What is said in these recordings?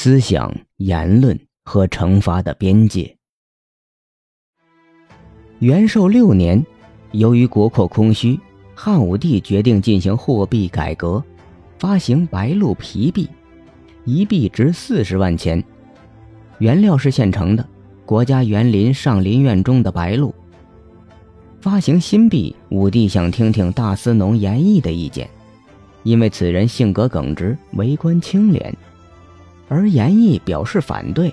思想、言论和惩罚的边界。元寿六年，由于国库空虚，汉武帝决定进行货币改革，发行白鹿皮币，一币值四十万钱，原料是现成的，国家园林上林苑中的白鹿。发行新币，武帝想听听大司农严毅的意见，因为此人性格耿直，为官清廉。而严毅表示反对，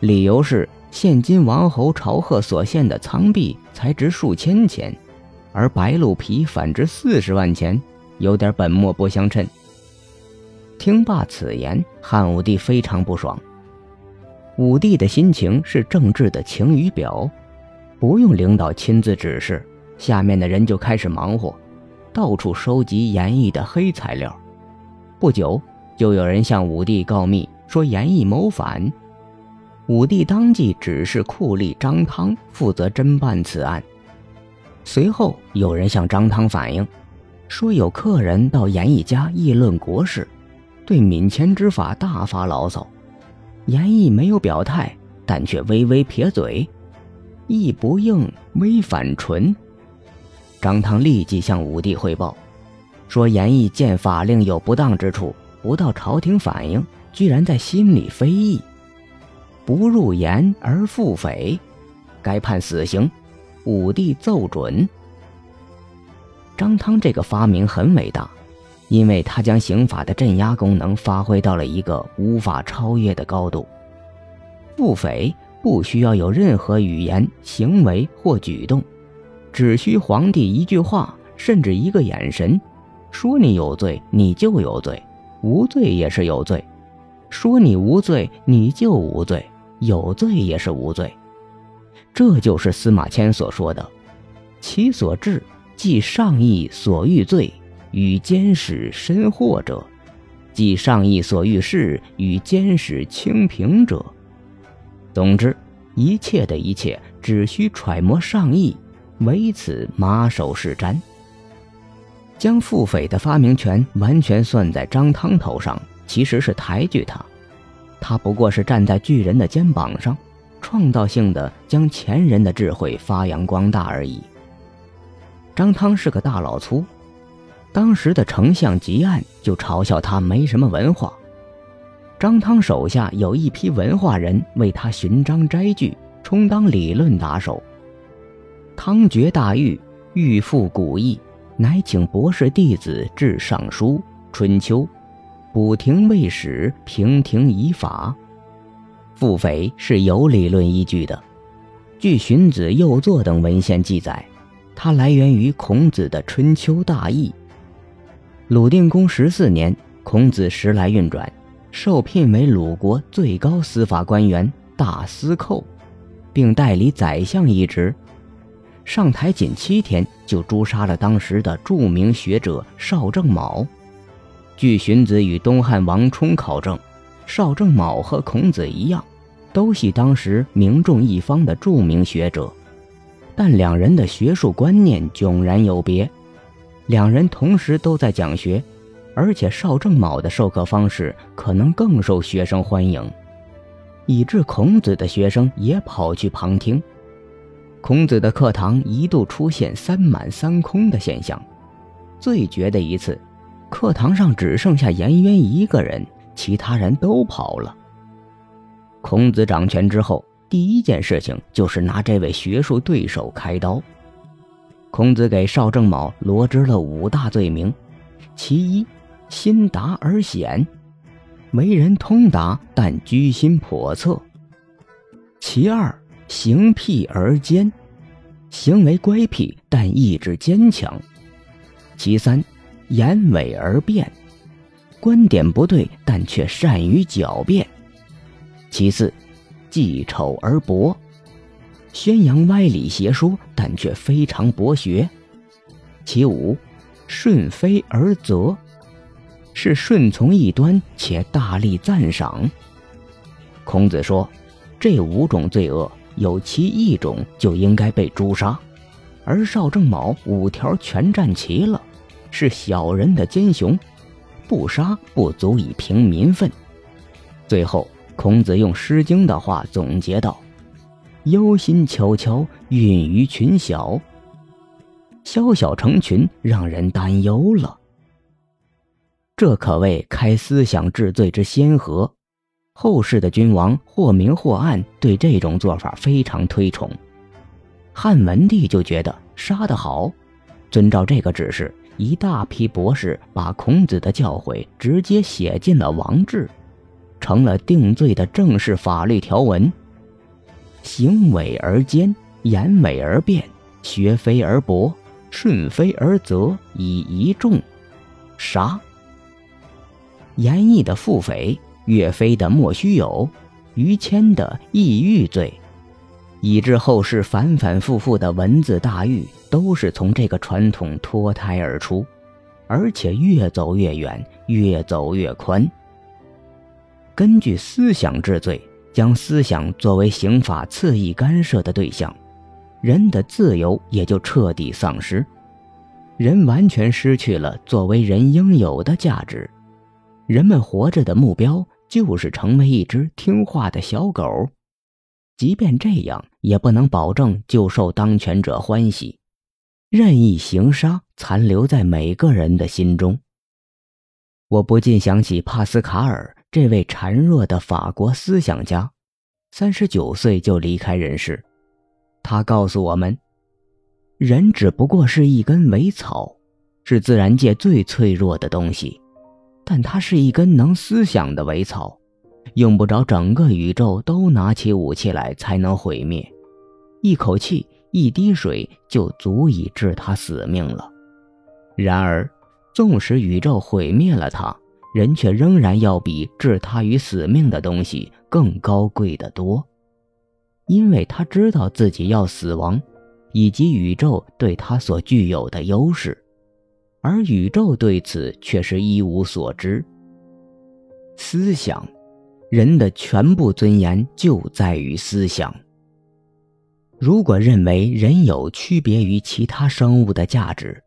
理由是现今王侯朝贺所献的仓币才值数千钱，而白鹿皮反值四十万钱，有点本末不相称。听罢此言，汉武帝非常不爽。武帝的心情是政治的晴雨表。不用领导亲自指示，下面的人就开始忙活，到处收集严毅的黑材料。不久，就有人向武帝告密，说严毅谋反。武帝当即指示酷吏张汤负责侦办此案。随后，有人向张汤反映，说有客人到严毅家议论国事，对免签之法大发牢骚。严毅没有表态，但却微微撇嘴。意不应，微反唇。张汤立即向武帝汇报，说严毅见法令有不当之处，不到朝廷反映，居然在心里非议，不入言而复匪，该判死刑。武帝奏准。张汤这个发明很伟大，因为他将刑法的镇压功能发挥到了一个无法超越的高度。复匪。不需要有任何语言、行为或举动，只需皇帝一句话，甚至一个眼神，说你有罪，你就有罪；无罪也是有罪。说你无罪，你就无罪；有罪也是无罪。这就是司马迁所说的：“其所至，即上意所欲罪，与监使申祸者；即上意所欲事，与监使清平者。”总之，一切的一切只需揣摩上意，唯此马首是瞻。将腹诽的发明权完全算在张汤头上，其实是抬举他。他不过是站在巨人的肩膀上，创造性的将前人的智慧发扬光大而已。张汤是个大老粗，当时的丞相吉案就嘲笑他没什么文化。张汤手下有一批文化人为他寻章摘句，充当理论打手。汤觉大狱，欲复古义，乃请博士弟子致尚书、春秋，补庭未始，平庭以法。复匪是有理论依据的。据荀子、右作等文献记载，它来源于孔子的《春秋大义》。鲁定公十四年，孔子时来运转。受聘为鲁国最高司法官员大司寇，并代理宰相一职。上台仅七天，就诛杀了当时的著名学者邵正卯。据荀子与东汉王充考证，邵正卯和孔子一样，都系当时名重一方的著名学者，但两人的学术观念迥然有别。两人同时都在讲学。而且邵正卯的授课方式可能更受学生欢迎，以致孔子的学生也跑去旁听。孔子的课堂一度出现三满三空的现象。最绝的一次，课堂上只剩下颜渊一个人，其他人都跑了。孔子掌权之后，第一件事情就是拿这位学术对手开刀。孔子给邵正卯罗织了五大罪名，其一。心达而险，为人通达，但居心叵测。其二，行僻而坚，行为乖僻，但意志坚强。其三，言伪而辩，观点不对，但却善于狡辩。其四，记丑而博，宣扬歪理邪说，但却非常博学。其五，顺非而责。是顺从异端，且大力赞赏。孔子说：“这五种罪恶，有其一种就应该被诛杀。”而邵正卯五条全占齐了，是小人的奸雄，不杀不足以平民愤。最后，孔子用《诗经》的话总结道：“忧心悄悄，孕于群小。”小小成群，让人担忧了。这可谓开思想治罪之先河。后世的君王或明或暗，对这种做法非常推崇。汉文帝就觉得杀得好，遵照这个指示，一大批博士把孔子的教诲直接写进了王制，成了定罪的正式法律条文。行伪而奸，言伪而辩，学非而博，顺非而责，以一众，杀。严毅的腹诽。岳飞的莫须有，于谦的抑郁罪，以致后世反反复复的文字大狱，都是从这个传统脱胎而出，而且越走越远，越走越宽。根据思想治罪，将思想作为刑法恣意干涉的对象，人的自由也就彻底丧失，人完全失去了作为人应有的价值，人们活着的目标。就是成为一只听话的小狗，即便这样，也不能保证就受当权者欢喜。任意行杀残留在每个人的心中。我不禁想起帕斯卡尔这位孱弱的法国思想家，三十九岁就离开人世。他告诉我们，人只不过是一根苇草，是自然界最脆弱的东西。但它是一根能思想的苇草，用不着整个宇宙都拿起武器来才能毁灭，一口气、一滴水就足以致他死命了。然而，纵使宇宙毁灭了他，人却仍然要比置他于死命的东西更高贵得多，因为他知道自己要死亡，以及宇宙对他所具有的优势。而宇宙对此却是一无所知。思想，人的全部尊严就在于思想。如果认为人有区别于其他生物的价值，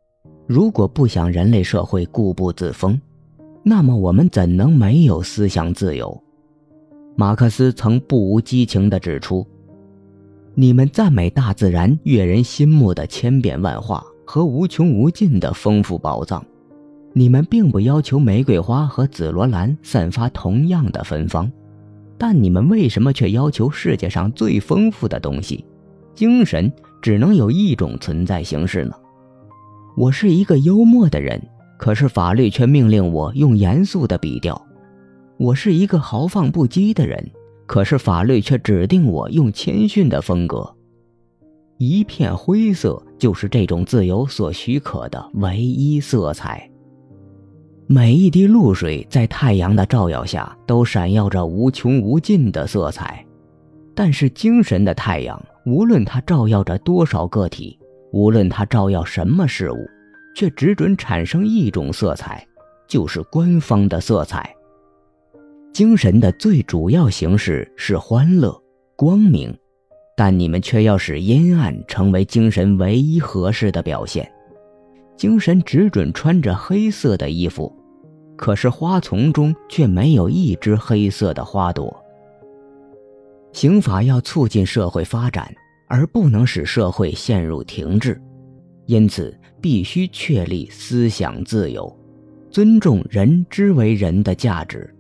如果不想人类社会固步自封，那么我们怎能没有思想自由？马克思曾不无激情地指出：“你们赞美大自然悦人心目的千变万化。”和无穷无尽的丰富宝藏，你们并不要求玫瑰花和紫罗兰散发同样的芬芳，但你们为什么却要求世界上最丰富的东西——精神只能有一种存在形式呢？我是一个幽默的人，可是法律却命令我用严肃的笔调；我是一个豪放不羁的人，可是法律却指定我用谦逊的风格。一片灰色就是这种自由所许可的唯一色彩。每一滴露水在太阳的照耀下都闪耀着无穷无尽的色彩，但是精神的太阳，无论它照耀着多少个体，无论它照耀什么事物，却只准产生一种色彩，就是官方的色彩。精神的最主要形式是欢乐、光明。但你们却要使阴暗成为精神唯一合适的表现，精神只准穿着黑色的衣服，可是花丛中却没有一只黑色的花朵。刑法要促进社会发展，而不能使社会陷入停滞，因此必须确立思想自由，尊重人之为人的价值，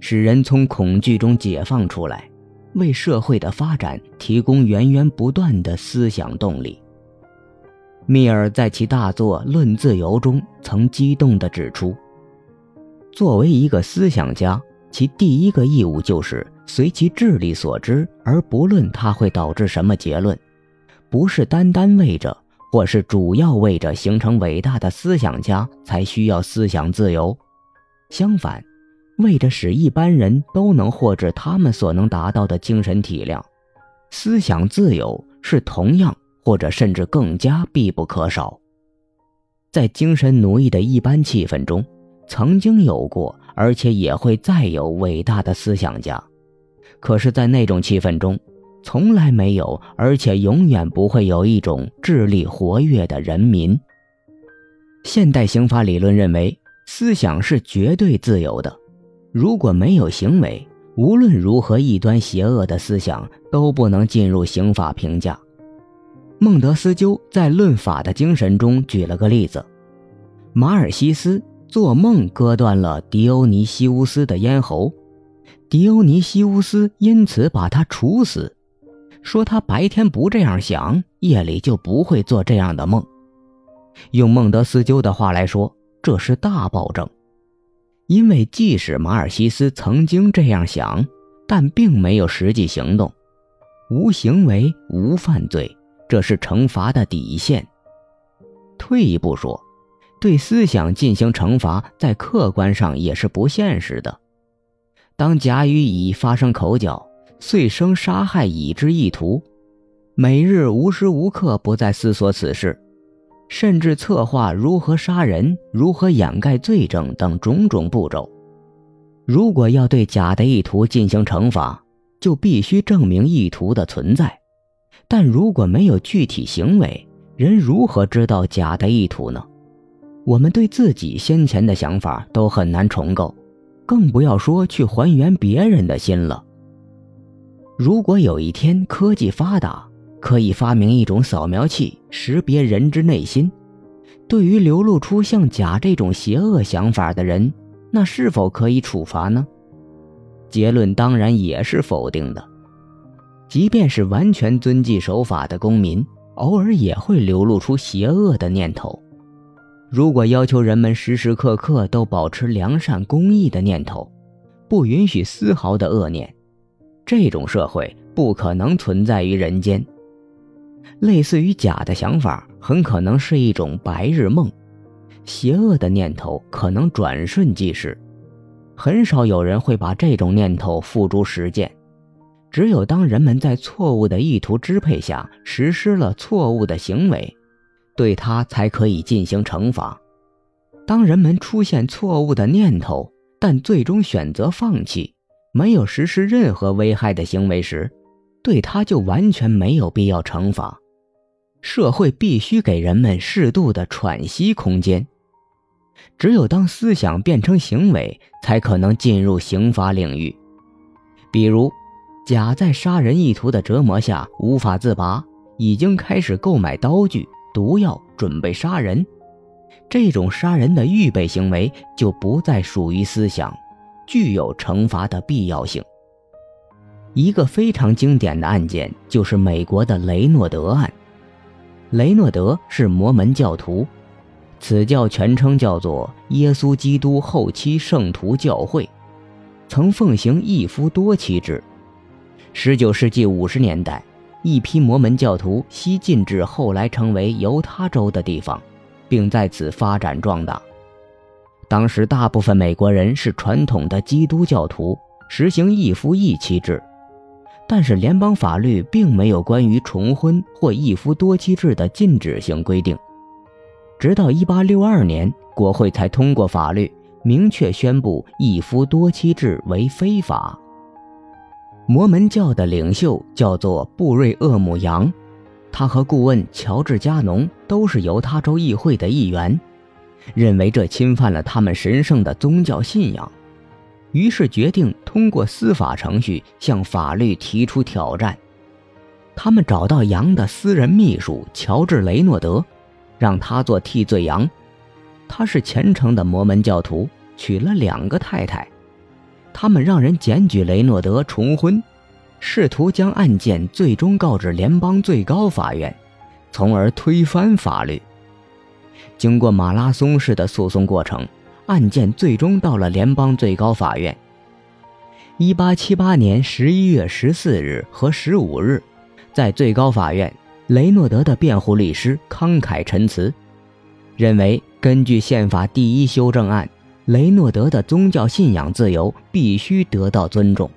使人从恐惧中解放出来。为社会的发展提供源源不断的思想动力。密尔在其大作《论自由》中曾激动地指出：“作为一个思想家，其第一个义务就是随其智力所知，而不论他会导致什么结论，不是单单为着，或是主要为着形成伟大的思想家才需要思想自由。相反。”为着使一般人都能获知他们所能达到的精神体量，思想自由是同样或者甚至更加必不可少。在精神奴役的一般气氛中，曾经有过，而且也会再有伟大的思想家；可是，在那种气氛中，从来没有，而且永远不会有一种智力活跃的人民。现代刑法理论认为，思想是绝对自由的。如果没有行为，无论如何异端邪恶的思想都不能进入刑法评价。孟德斯鸠在《论法的精神》中举了个例子：马尔西斯做梦割断了迪欧尼西乌斯的咽喉，迪欧尼西乌斯因此把他处死，说他白天不这样想，夜里就不会做这样的梦。用孟德斯鸠的话来说，这是大暴政。因为即使马尔西斯曾经这样想，但并没有实际行动，无行为无犯罪，这是惩罚的底线。退一步说，对思想进行惩罚，在客观上也是不现实的。当甲与乙发生口角，遂生杀害乙之意图，每日无时无刻不在思索此事。甚至策划如何杀人、如何掩盖罪证等种种步骤。如果要对甲的意图进行惩罚，就必须证明意图的存在。但如果没有具体行为，人如何知道甲的意图呢？我们对自己先前的想法都很难重构，更不要说去还原别人的心了。如果有一天科技发达，可以发明一种扫描器，识别人之内心。对于流露出像甲这种邪恶想法的人，那是否可以处罚呢？结论当然也是否定的。即便是完全遵纪守法的公民，偶尔也会流露出邪恶的念头。如果要求人们时时刻刻都保持良善公益的念头，不允许丝毫的恶念，这种社会不可能存在于人间。类似于假的想法，很可能是一种白日梦，邪恶的念头可能转瞬即逝，很少有人会把这种念头付诸实践。只有当人们在错误的意图支配下实施了错误的行为，对他才可以进行惩罚。当人们出现错误的念头，但最终选择放弃，没有实施任何危害的行为时，对他就完全没有必要惩罚。社会必须给人们适度的喘息空间。只有当思想变成行为，才可能进入刑法领域。比如，甲在杀人意图的折磨下无法自拔，已经开始购买刀具、毒药，准备杀人。这种杀人的预备行为就不再属于思想，具有惩罚的必要性。一个非常经典的案件就是美国的雷诺德案。雷诺德是摩门教徒，此教全称叫做耶稣基督后期圣徒教会，曾奉行一夫多妻制。十九世纪五十年代，一批摩门教徒西进至后来成为犹他州的地方，并在此发展壮大。当时，大部分美国人是传统的基督教徒，实行一夫一妻制。但是联邦法律并没有关于重婚或一夫多妻制的禁止性规定，直到1862年，国会才通过法律，明确宣布一夫多妻制为非法。摩门教的领袖叫做布瑞厄姆扬，他和顾问乔治加农都是犹他州议会的议员，认为这侵犯了他们神圣的宗教信仰。于是决定通过司法程序向法律提出挑战。他们找到杨的私人秘书乔治·雷诺德，让他做替罪羊。他是虔诚的摩门教徒，娶了两个太太。他们让人检举雷诺德重婚，试图将案件最终告至联邦最高法院，从而推翻法律。经过马拉松式的诉讼过程。案件最终到了联邦最高法院。一八七八年十一月十四日和十五日，在最高法院，雷诺德的辩护律师慷慨陈词，认为根据宪法第一修正案，雷诺德的宗教信仰自由必须得到尊重。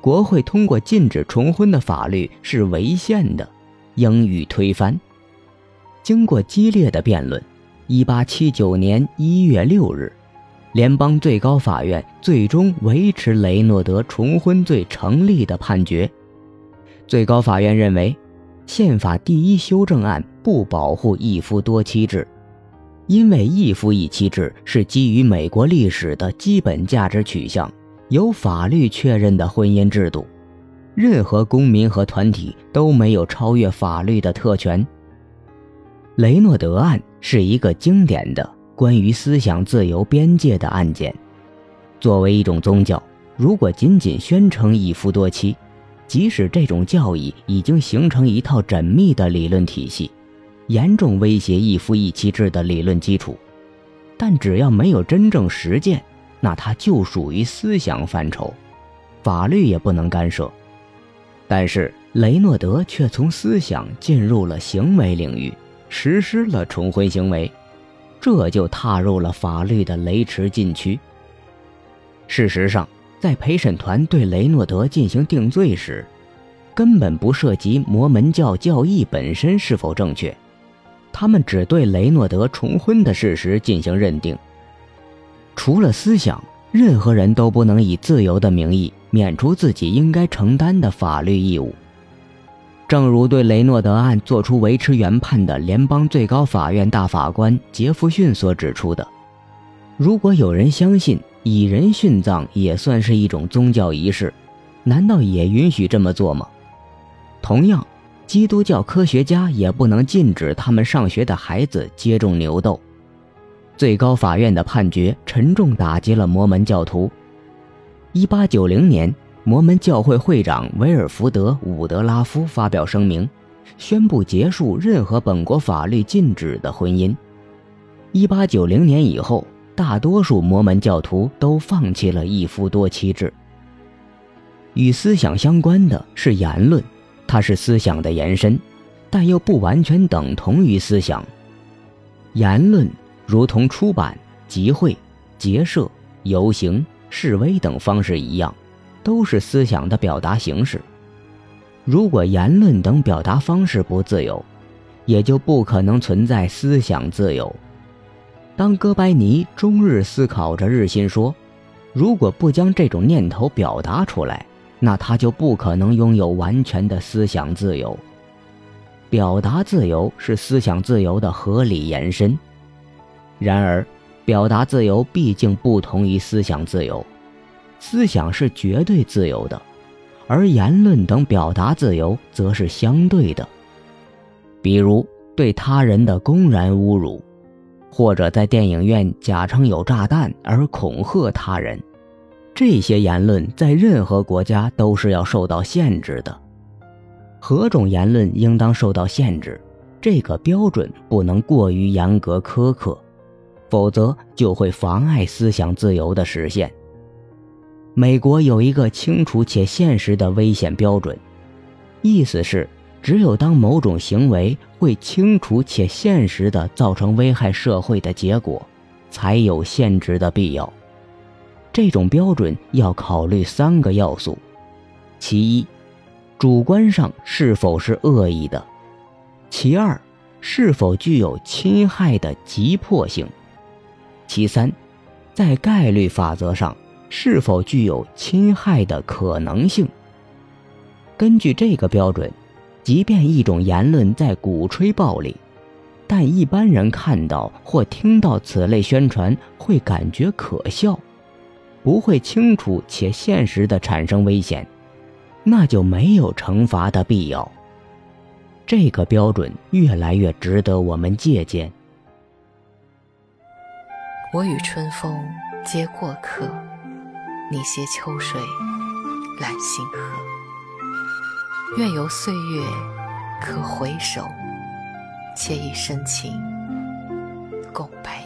国会通过禁止重婚的法律是违宪的，应予推翻。经过激烈的辩论。一八七九年一月六日，联邦最高法院最终维持雷诺德重婚罪成立的判决。最高法院认为，宪法第一修正案不保护一夫多妻制，因为一夫一妻制是基于美国历史的基本价值取向，由法律确认的婚姻制度，任何公民和团体都没有超越法律的特权。雷诺德案是一个经典的关于思想自由边界的案件。作为一种宗教，如果仅仅宣称一夫多妻，即使这种教义已经形成一套缜密的理论体系，严重威胁一夫一妻制的理论基础，但只要没有真正实践，那它就属于思想范畴，法律也不能干涉。但是雷诺德却从思想进入了行为领域。实施了重婚行为，这就踏入了法律的雷池禁区。事实上，在陪审团对雷诺德进行定罪时，根本不涉及摩门教教义本身是否正确，他们只对雷诺德重婚的事实进行认定。除了思想，任何人都不能以自由的名义免除自己应该承担的法律义务。正如对雷诺德案作出维持原判的联邦最高法院大法官杰弗逊所指出的，如果有人相信以人殉葬也算是一种宗教仪式，难道也允许这么做吗？同样，基督教科学家也不能禁止他们上学的孩子接种牛痘。最高法院的判决沉重打击了摩门教徒。一八九零年。摩门教会会长维尔福德·伍德拉夫发表声明，宣布结束任何本国法律禁止的婚姻。1890年以后，大多数摩门教徒都放弃了一夫多妻制。与思想相关的是言论，它是思想的延伸，但又不完全等同于思想。言论如同出版、集会、结社、游行、示威等方式一样。都是思想的表达形式。如果言论等表达方式不自由，也就不可能存在思想自由。当哥白尼终日思考着日心说，如果不将这种念头表达出来，那他就不可能拥有完全的思想自由。表达自由是思想自由的合理延伸。然而，表达自由毕竟不同于思想自由。思想是绝对自由的，而言论等表达自由则是相对的。比如对他人的公然侮辱，或者在电影院假称有炸弹而恐吓他人，这些言论在任何国家都是要受到限制的。何种言论应当受到限制，这个标准不能过于严格苛刻，否则就会妨碍思想自由的实现。美国有一个清楚且现实的危险标准，意思是，只有当某种行为会清楚且现实地造成危害社会的结果，才有限制的必要。这种标准要考虑三个要素：其一，主观上是否是恶意的；其二，是否具有侵害的急迫性；其三，在概率法则上。是否具有侵害的可能性？根据这个标准，即便一种言论在鼓吹暴力，但一般人看到或听到此类宣传会感觉可笑，不会清楚且现实的产生危险，那就没有惩罚的必要。这个标准越来越值得我们借鉴。我与春风皆过客。你携秋水揽星河，愿由岁月可回首，且以深情共白。